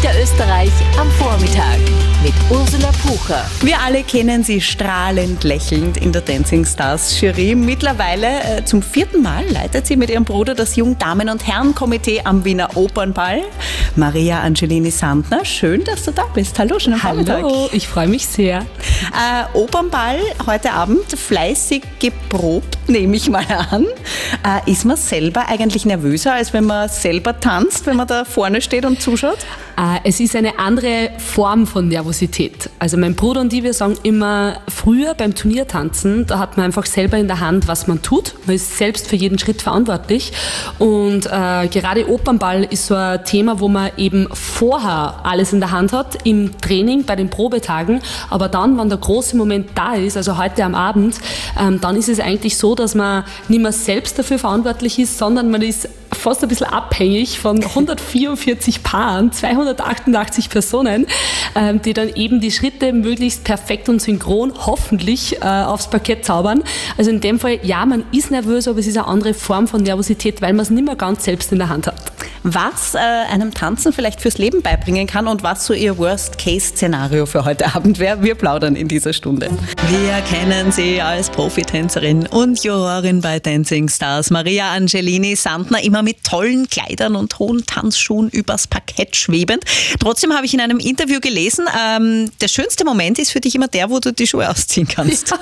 Niederösterreich am Vormittag mit Ursula Pucher. Wir alle kennen sie strahlend lächelnd in der Dancing Stars Jury. Mittlerweile äh, zum vierten Mal leitet sie mit ihrem Bruder das Jungdamen- und Herrenkomitee am Wiener Opernball. Maria Angelini Sandner, schön, dass du da bist. Hallo, schönen Vormittag. Hallo, ich freue mich sehr. Äh, Opernball heute Abend, fleißig geprobt, nehme ich mal an. Äh, ist man selber eigentlich nervöser, als wenn man selber tanzt, wenn man da vorne steht und zuschaut? Äh, es ist eine andere Form von Nervosität. Also mein Bruder und ich, wir sagen immer, früher beim Turniertanzen, da hat man einfach selber in der Hand, was man tut. Man ist selbst für jeden Schritt verantwortlich. Und äh, gerade Opernball ist so ein Thema, wo man eben vorher alles in der Hand hat, im Training, bei den Probetagen. Aber dann, wenn der große Moment da ist, also heute am Abend, ähm, dann ist es eigentlich so, dass man nicht mehr selbst dafür verantwortlich ist, sondern man ist fast ein bisschen abhängig von 144 Paaren, 288 Personen, ähm, die dann eben die Schritte möglichst perfekt und synchron hoffentlich äh, aufs Parkett zaubern. Also in dem Fall, ja, man ist nervös, aber es ist eine andere Form von Nervosität, weil man es nicht mehr ganz selbst in der Hand hat. Was äh, einem Tanzen vielleicht fürs Leben beibringen kann und was so Ihr Worst-Case-Szenario für heute Abend wäre, wir plaudern in dieser Stunde. Wir kennen Sie als Profitänzerin und Jurorin bei Dancing Stars, Maria Angelini Sandner, immer mit tollen Kleidern und hohen Tanzschuhen übers Parkett schwebend. Trotzdem habe ich in einem Interview gelesen, ähm, der schönste Moment ist für dich immer der, wo du die Schuhe ausziehen kannst. Ja,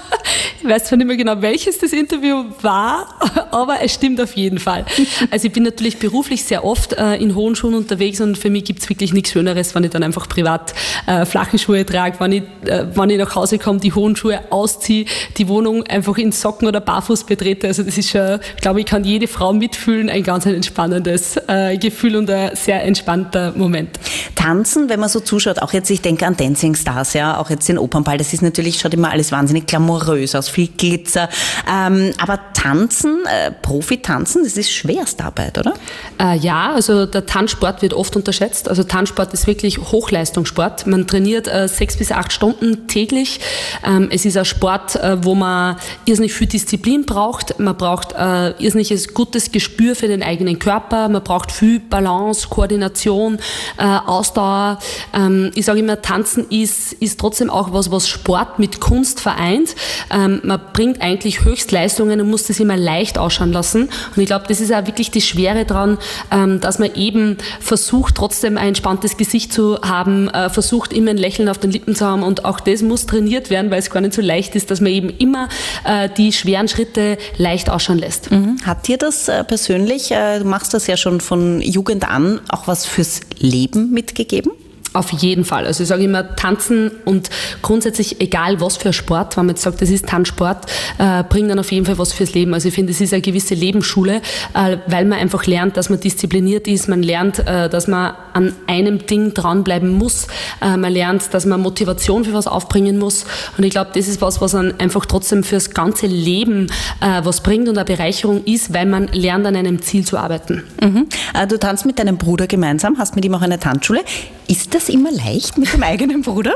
ich weiß zwar nicht mehr genau, welches das Interview war, aber es stimmt auf jeden Fall. Also ich bin natürlich beruflich sehr oft äh, in hohen Schuhen unterwegs und für mich gibt es wirklich nichts Schöneres, wenn ich dann einfach privat äh, flache Schuhe trage, wenn ich, äh, wenn ich nach Hause komme, die hohen Schuhe ausziehe, die Wohnung einfach in Socken oder barfuß betrete. Also das ist schon, glaube ich, kann jede Frau mitfühlen, ein ganz ein entspannendes äh, Gefühl und ein sehr entspannter Moment. Tanzen, wenn man so zuschaut, auch jetzt, ich denke an Dancing Stars, ja, auch jetzt den Opernball, das ist natürlich, schaut immer alles wahnsinnig glamourös aus, viel Glitzer. Ähm, aber Tanzen, äh, Profi-Tanzen, das ist Schwerstarbeit, oder? Äh, ja, also der Tanzsport wird oft unterschätzt. Also Tanzsport ist wirklich Hochleistungssport. Man trainiert äh, sechs bis acht Stunden täglich. Ähm, es ist ein Sport, äh, wo man irrsinnig viel Disziplin braucht. Man braucht äh, irrsinniges gutes Gespür für den eigenen Körper. Man braucht viel Balance, Koordination, äh, Ausdauer. Ähm, ich sage immer, Tanzen ist, ist trotzdem auch was, was Sport mit Kunst vereint. Ähm, man bringt eigentlich Höchstleistungen und muss das immer leicht ausschauen lassen. Und ich glaube, das ist auch wirklich die Schwere dran, ähm, dass man eben versucht, trotzdem ein entspanntes Gesicht zu haben, äh, versucht, immer ein Lächeln auf den Lippen zu haben. Und auch das muss trainiert werden, weil es gar nicht so leicht ist, dass man eben immer äh, die schweren Schritte leicht ausschauen lässt. Mhm. Hat dir das äh, persönlich, du machst das ja schon von Jugend an, auch was fürs Leben mitgegeben? Auf jeden Fall. Also ich sage immer, tanzen und grundsätzlich egal was für Sport, wenn man jetzt sagt, das ist Tanzsport, äh, bringt dann auf jeden Fall was fürs Leben. Also ich finde, es ist eine gewisse Lebensschule, äh, weil man einfach lernt, dass man diszipliniert ist, man lernt, äh, dass man an einem Ding dranbleiben muss, äh, man lernt, dass man Motivation für was aufbringen muss und ich glaube, das ist was, was dann einfach trotzdem fürs ganze Leben äh, was bringt und eine Bereicherung ist, weil man lernt, an einem Ziel zu arbeiten. Mhm. Äh, du tanzt mit deinem Bruder gemeinsam, hast mit ihm auch eine Tanzschule. Ist das immer leicht mit dem eigenen Bruder?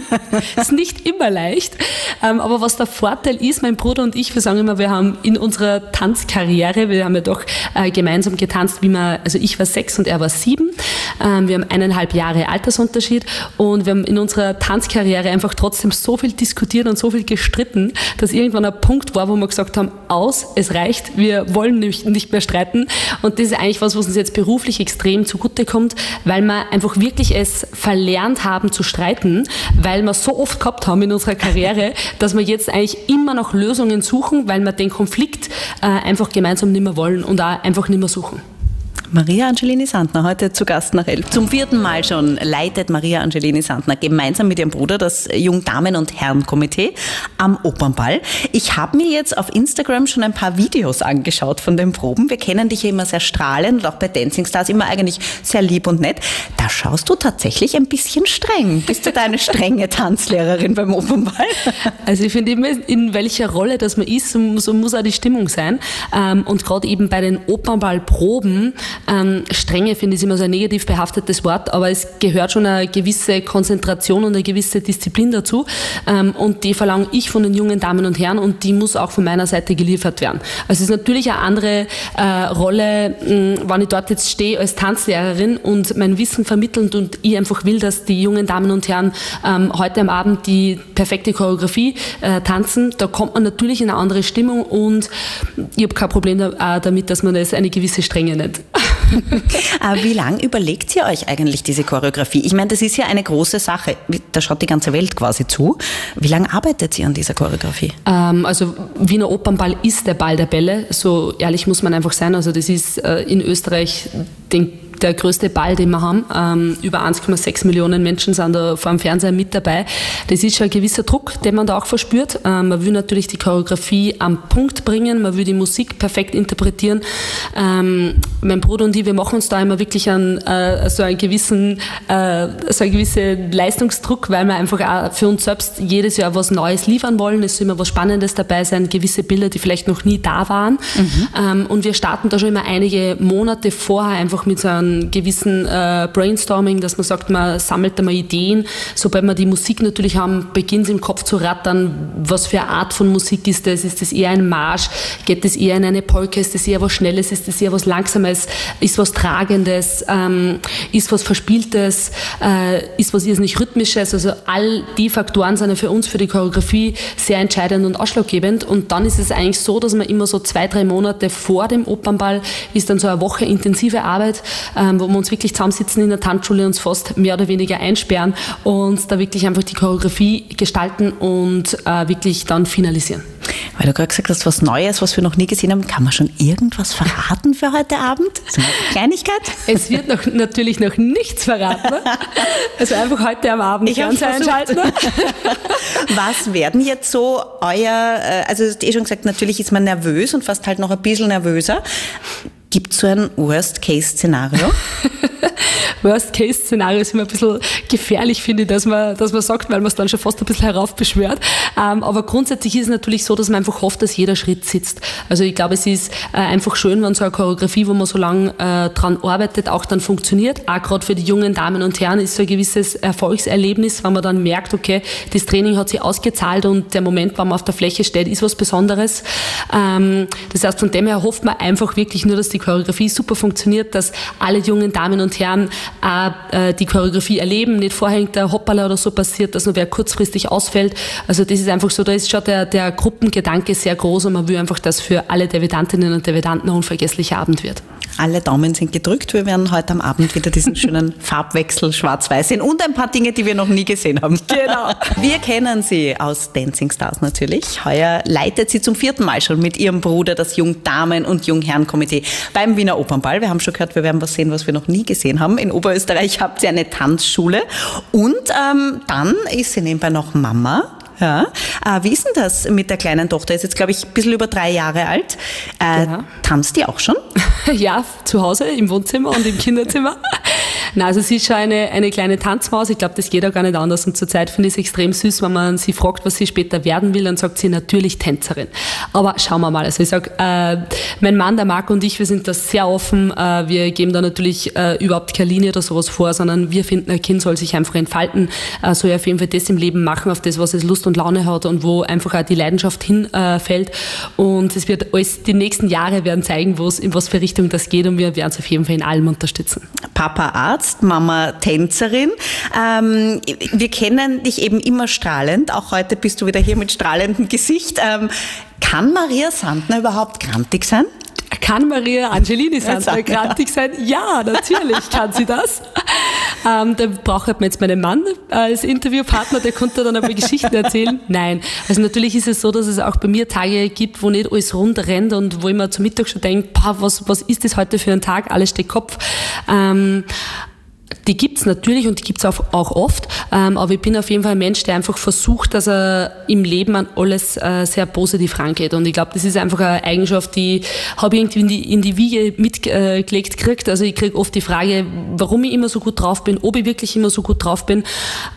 ist nicht immer leicht. Ähm, aber was der Vorteil ist, mein Bruder und ich, wir sagen immer, wir haben in unserer Tanzkarriere, wir haben ja doch äh, gemeinsam getanzt, wie man, also ich war sechs und er war sieben. Ähm, wir haben eineinhalb Jahre Altersunterschied und wir haben in unserer Tanzkarriere einfach trotzdem so viel diskutiert und so viel gestritten, dass irgendwann ein Punkt war, wo wir gesagt haben, aus, es reicht, wir wollen nicht, nicht mehr streiten. Und das ist eigentlich was, was uns jetzt beruflich extrem zugutekommt, weil man einfach wirklich wirklich es verlernt haben zu streiten, weil wir so oft gehabt haben in unserer Karriere, dass wir jetzt eigentlich immer noch Lösungen suchen, weil wir den Konflikt äh, einfach gemeinsam nicht mehr wollen und auch einfach nicht mehr suchen. Maria Angelini Sandner, heute zu Gast nach Elf. Zum vierten Mal schon leitet Maria Angelini Sandner gemeinsam mit ihrem Bruder das Jungdamen- und Herrenkomitee am Opernball. Ich habe mir jetzt auf Instagram schon ein paar Videos angeschaut von den Proben. Wir kennen dich ja immer sehr strahlend und auch bei Dancing Stars immer eigentlich sehr lieb und nett. Da schaust du tatsächlich ein bisschen streng. Bist du da eine strenge Tanzlehrerin beim Opernball? Also ich finde immer, in welcher Rolle das man ist, so muss auch die Stimmung sein. Ähm, und gerade eben bei den Opernballproben Ähm, Strenge finde ich immer so ein negativ behaftetes Wort, aber es gehört schon eine gewisse Konzentration und eine gewisse Disziplin dazu. Ähm, und die verlange ich von den jungen Damen und Herren und die muss auch von meiner Seite geliefert werden. Also es ist natürlich eine andere äh, Rolle, mh, wenn ich dort jetzt stehe als Tanzlehrerin und mein Wissen vermittelnd und ich einfach will, dass die jungen Damen und Herren ähm, heute am Abend die perfekte Choreografie äh, tanzen. Da kommt man natürlich in eine andere Stimmung und ich habe kein Problem damit, dass man das eine gewisse Strenge nennt. Wie lange überlegt ihr euch eigentlich diese Choreografie? Ich meine, das ist ja eine große Sache. Da schaut die ganze Welt quasi zu. Wie lange arbeitet ihr an dieser Choreografie? Ähm, also Wiener Opernball ist der Ball der Bälle. So ehrlich muss man einfach sein. Also das ist äh, in Österreich den der größte Ball, den wir haben. Ähm, über 1,6 Millionen Menschen sind da vor dem Fernseher mit dabei. Das ist schon ein gewisser Druck, den man da auch verspürt. Ähm, man will natürlich die Choreografie am Punkt bringen, man will die Musik perfekt interpretieren. Ähm, mein Bruder und ich, wir machen uns da immer wirklich an äh, so einen gewissen, äh, so einen gewissen Leistungsdruck, weil wir einfach auch für uns selbst jedes Jahr was Neues liefern wollen. Es soll immer was Spannendes dabei sein, gewisse Bilder, die vielleicht noch nie da waren. Mhm. Ähm, und wir starten da schon immer einige Monate vorher einfach mit so einem gewissen äh, Brainstorming, dass man sagt, man sammelt einmal Ideen. Sobald wir die Musik natürlich haben, beginnt es im Kopf zu rattern, was für eine Art von Musik ist das? Ist das eher ein Marsch? Geht das eher in eine Polka? Ist das eher was Schnelles? Ist das eher was Langsames? Ist was Tragendes? Ähm, ist was Verspieltes? Äh, ist was nicht Rhythmisches? Also all die Faktoren sind ja für uns, für die Choreografie sehr entscheidend und ausschlaggebend. Und dann ist es eigentlich so, dass man immer so zwei, drei Monate vor dem Opernball ist dann so eine Woche intensive Arbeit, ähm, wo wir uns wirklich zusammensitzen in der Tanzschule, uns fast mehr oder weniger einsperren und da wirklich einfach die Choreografie gestalten und äh, wirklich dann finalisieren. Weil du gerade gesagt hast, was Neues, was wir noch nie gesehen haben, kann man schon irgendwas verraten für heute Abend? So eine Kleinigkeit? Es wird noch, natürlich noch nichts verraten. Also einfach heute am Abend ich einschalten. was werden jetzt so euer, äh, also du hast eh schon gesagt, natürlich ist man nervös und fast halt noch ein bisschen nervöser. Gibt es so ein Worst-Case-Szenario? Worst-Case-Szenario ist immer ein bisschen gefährlich, finde ich, dass man, dass man sagt, weil man es dann schon fast ein bisschen heraufbeschwört. Ähm, aber grundsätzlich ist es natürlich so, dass man einfach hofft, dass jeder Schritt sitzt. Also ich glaube, es ist äh, einfach schön, wenn so eine Choreografie, wo man so lange äh, dran arbeitet, auch dann funktioniert. Auch gerade für die jungen Damen und Herren ist so ein gewisses Erfolgserlebnis, wenn man dann merkt, okay, das Training hat sich ausgezahlt und der Moment, wann man auf der Fläche steht, ist was Besonderes. Ähm, das heißt, von dem her hofft man einfach wirklich nur, dass die Choreografie super funktioniert, dass alle jungen Damen und Herren auch, äh, die Choreografie erleben, nicht vorher der Hoppala oder so passiert, dass nur wer kurzfristig ausfällt. Also das ist einfach so, da ist schon der, der Gruppengedanke sehr groß und man will einfach, dass für alle Devidantinnen und Devidanten ein unvergesslicher Abend wird. Alle Daumen sind gedrückt. Wir werden heute am Abend wieder diesen schönen Farbwechsel schwarz-weiß sehen und ein paar Dinge, die wir noch nie gesehen haben. Genau. Wir kennen sie aus Dancing Stars natürlich. Heuer leitet sie zum vierten Mal schon mit ihrem Bruder das Jungdamen- und Jungherrenkomitee beim Wiener Opernball. Wir haben schon gehört, wir werden was sehen, was wir noch nie gesehen haben. In Oberösterreich habt ihr eine Tanzschule und ähm, dann ist sie nebenbei noch Mama. Ja. Äh, wie ist denn das mit der kleinen Tochter? Ist jetzt, glaube ich, ein bisschen über drei Jahre alt. Äh, ja. Tanzt die auch schon? ja, zu Hause im Wohnzimmer und im Kinderzimmer. Nein, also sie ist schon eine, eine kleine Tanzmaus. Ich glaube, das geht auch gar nicht anders. Und zurzeit finde ich es extrem süß, wenn man sie fragt, was sie später werden will, dann sagt sie natürlich Tänzerin. Aber schauen wir mal. Also ich sage, äh, mein Mann, der Marc und ich, wir sind da sehr offen. Äh, wir geben da natürlich äh, überhaupt keine Linie oder sowas vor, sondern wir finden, ein Kind soll sich einfach entfalten, äh, soll auf jeden Fall das im Leben machen, auf das, was es Lust und Laune hat und wo einfach auch die Leidenschaft hinfällt. und es wird alles, die nächsten Jahre werden zeigen, wo in was für Richtung das geht und wir werden es auf jeden Fall in allem unterstützen. Papa Arzt, Mama Tänzerin. Ähm, wir kennen dich eben immer strahlend. Auch heute bist du wieder hier mit strahlendem Gesicht. Ähm, kann Maria Sandner überhaupt grantig sein? Kann Maria Angelini Sandner grantig sein? Ja, natürlich kann sie das. Ähm, da braucht man jetzt meinen Mann als Interviewpartner, der konnte dann aber Geschichten erzählen. Nein, also natürlich ist es so, dass es auch bei mir Tage gibt, wo nicht alles rund rennt und wo ich mir zum Mittag schon denke, was, was ist das heute für ein Tag? Alles steht Kopf. Ähm, die gibt's natürlich und die gibt's auch, auch oft, ähm, aber ich bin auf jeden Fall ein Mensch, der einfach versucht, dass er im Leben an alles äh, sehr positiv rangeht. Und ich glaube, das ist einfach eine Eigenschaft, die habe ich irgendwie in die, in die Wiege mitgelegt gekriegt. Also ich kriege oft die Frage, warum ich immer so gut drauf bin, ob ich wirklich immer so gut drauf bin.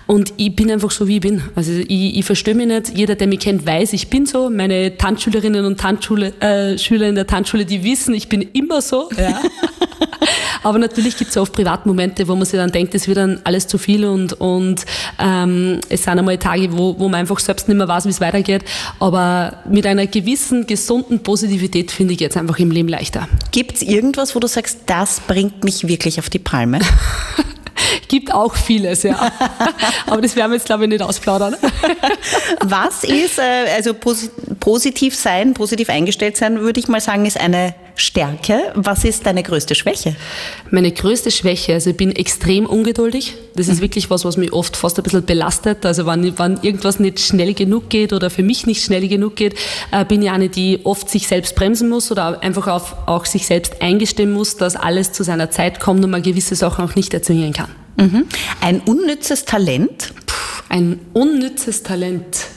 Und ich bin einfach so, wie ich bin. Also ich, ich verstehe mich nicht. Jeder, der mich kennt, weiß, ich bin so. Meine Tanzschülerinnen und Tanzschule, äh, Schüler in der Tanzschule, die wissen, ich bin immer so. Ja. Aber natürlich gibt es oft Privatmomente, wo man sich dann denkt, es wird dann alles zu viel und, und ähm, es sind einmal Tage, wo, wo man einfach selbst nicht mehr weiß, wie es weitergeht. Aber mit einer gewissen, gesunden Positivität finde ich jetzt einfach im Leben leichter. Gibt es irgendwas, wo du sagst, das bringt mich wirklich auf die Palme? Gibt auch vieles, ja. Aber das werden wir jetzt, glaube ich, nicht ausplaudern. Was ist, äh, also positiv sein, positiv eingestellt sein, würde ich mal sagen, ist eine Stärke. Was ist deine größte Schwäche? Meine größte Schwäche, also ich bin extrem ungeduldig. Das ist mhm. wirklich was, was mich oft fast ein bisschen belastet. Also wenn, wenn irgendwas nicht schnell genug geht oder für mich nicht schnell genug geht, äh, bin ich eine, die oft sich selbst bremsen muss oder einfach auf, auch sich selbst eingestehen muss, dass alles zu seiner Zeit kommt und man gewisse Sachen auch nicht erzwingen kann. Mhm. Ein unnützes Talent? Puh, ein unnützes Talent.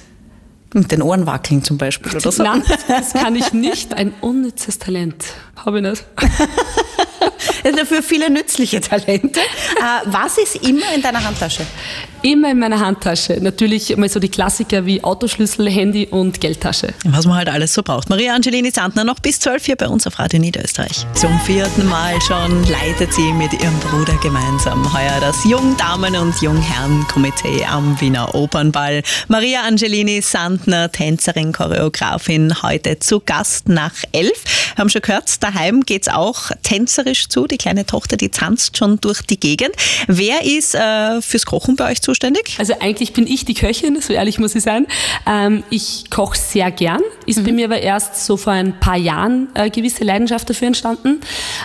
Mit den Ohren wackeln zum Beispiel oder so? Nein, das kann ich nicht. Ein unnützes Talent. Habe ich nicht. Dafür viele nützliche Talente. Äh, was ist immer in deiner Handtasche? Immer in meiner Handtasche. Natürlich mal so die Klassiker wie Autoschlüssel, Handy und Geldtasche. Was man halt alles so braucht. Maria Angelini Sandner noch bis 12 hier bei uns auf Radio Niederösterreich. Zum vierten Mal schon leitet sie mit ihrem Bruder gemeinsam heuer das Jungdamen- und Jungherren-Komitee am Wiener Opernball. Maria Angelini Sandner, Tänzerin, Choreografin, heute zu Gast nach elf. Wir haben schon gehört, daheim geht es auch tänzerisch zu. Die kleine Tochter, die tanzt schon durch die Gegend. Wer ist äh, fürs Kochen bei euch zuständig? Zuständig? Also eigentlich bin ich die Köchin, so ehrlich muss ich sein. Ähm, ich koche sehr gern. Ist mhm. bei mir aber erst so vor ein paar Jahren eine gewisse Leidenschaft dafür entstanden.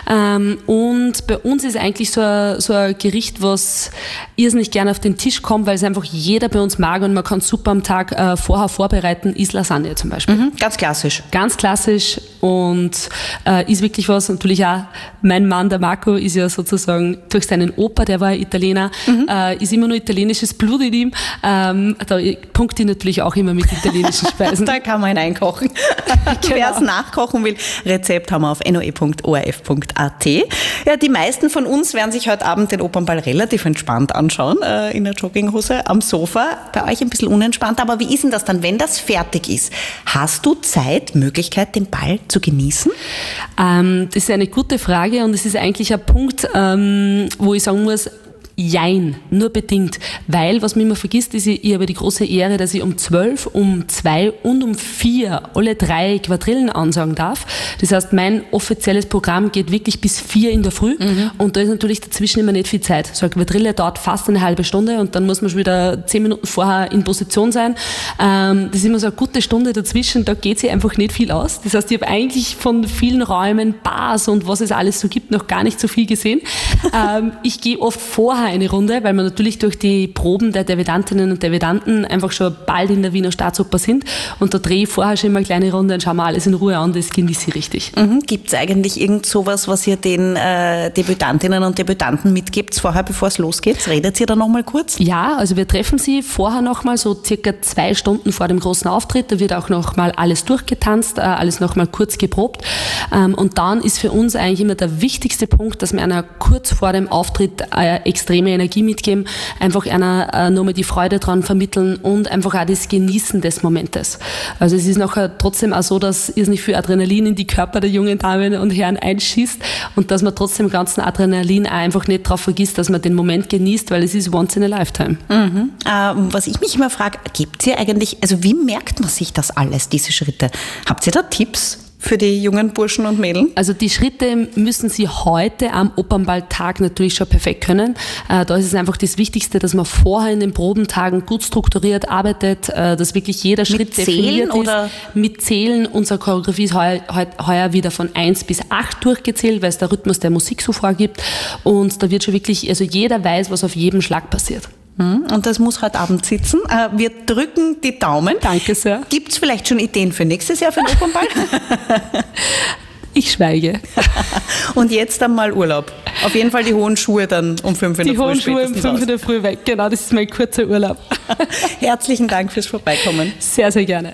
Ähm, und bei uns ist eigentlich so ein, so ein Gericht, was irrsinnig gerne auf den Tisch kommt, weil es einfach jeder bei uns mag und man kann super am Tag äh, vorher vorbereiten, ist Lasagne zum Beispiel. Mhm. Ganz klassisch. Ganz klassisch und äh, ist wirklich was, natürlich auch mein Mann, der Marco, ist ja sozusagen durch seinen Opa, der war Italiener, mhm. äh, ist immer nur italienisches Blut in ihm. Ähm, da punkte ich natürlich auch immer mit italienischen Speisen. da kann man einkochen. genau. Wer es nachkochen will, Rezept haben wir auf noe.orf.at. Ja, die meisten von uns werden sich heute Abend den Opernball relativ entspannt anschauen, äh, in der Jogginghose am Sofa. Bei euch ein bisschen unentspannt, aber wie ist denn das dann, wenn das fertig ist? Hast du Zeit, Möglichkeit, den Ball zu genießen? Ähm, das ist eine gute Frage und es ist eigentlich ein Punkt, ähm, wo ich sagen muss, Jein, nur bedingt. Weil, was man immer vergisst, ist, ich, ich habe die große Ehre, dass ich um 12, um 2 und um 4 alle drei Quadrillen ansagen darf. Das heißt, mein offizielles Programm geht wirklich bis 4 in der Früh mhm. und da ist natürlich dazwischen immer nicht viel Zeit. So eine Quadrille dauert fast eine halbe Stunde und dann muss man schon wieder 10 Minuten vorher in Position sein. Ähm, das ist immer so eine gute Stunde dazwischen, da geht sich einfach nicht viel aus. Das heißt, ich habe eigentlich von vielen Räumen, Bars und was es alles so gibt, noch gar nicht so viel gesehen. ähm, ich gehe oft vorher vorher eine Runde, weil wir natürlich durch die Proben der Davidantinnen und Davidanten einfach schon bald in der Wiener Staatsoper sind. Und da drehe ich vorher schon immer eine kleine Runde und schaue mir alles in Ruhe an, das genieße ich richtig. Mhm. Gibt es eigentlich irgend sowas, was ihr den äh, Debütantinnen und Debütanten mitgibt, vorher, bevor es losgeht? Redet ihr da nochmal kurz? Ja, also wir treffen sie vorher nochmal, so circa zwei Stunden vor dem großen Auftritt. Da wird auch nochmal alles durchgetanzt, äh, alles nochmal kurz geprobt. Ähm, und dann ist für uns eigentlich immer der wichtigste Punkt, dass wir einer kurz vor dem Auftritt äh, extrem extreme Energie mitgeben, einfach einer äh, nochmal die Freude dran vermitteln und einfach auch das Genießen des Momentes. Also es ist nachher trotzdem auch so, dass nicht viel Adrenalin in die Körper der jungen Damen und Herren einschießt und dass man trotzdem ganzen Adrenalin auch einfach nicht darauf vergisst, dass man den Moment genießt, weil es ist once in a lifetime. Mhm. Äh, was ich mich immer frage, gibt es hier eigentlich, also wie merkt man sich das alles, diese Schritte? Habt ihr da Tipps? Für die jungen Burschen und Mädchen? Also die Schritte müssen sie heute am Opernballtag natürlich schon perfekt können. Äh, da ist es einfach das Wichtigste, dass man vorher in den Probentagen gut strukturiert arbeitet, äh, dass wirklich jeder Schritt mit Zählen oder? ist. Mit Zählen. Unsere Choreografie ist heuer, heuer wieder von 1 bis 8 durchgezählt, weil es der Rhythmus der Musik so vorgibt. Und da wird schon wirklich, also jeder weiß, was auf jedem Schlag passiert. Hm, und das muss heute Abend sitzen. Äh, wir drücken die Daumen. Danke sehr. Gibt es vielleicht schon Ideen für nächstes Jahr für den Opernball? Ich schweige. Und jetzt einmal Urlaub. Auf jeden Fall die hohen Schuhe dann um fünf in die der Früh. Die hohen Schuhe um fünf in der Früh weg. Genau, das ist mein kurzer Urlaub. Herzlichen Dank fürs Vorbeikommen. Sehr, sehr gerne.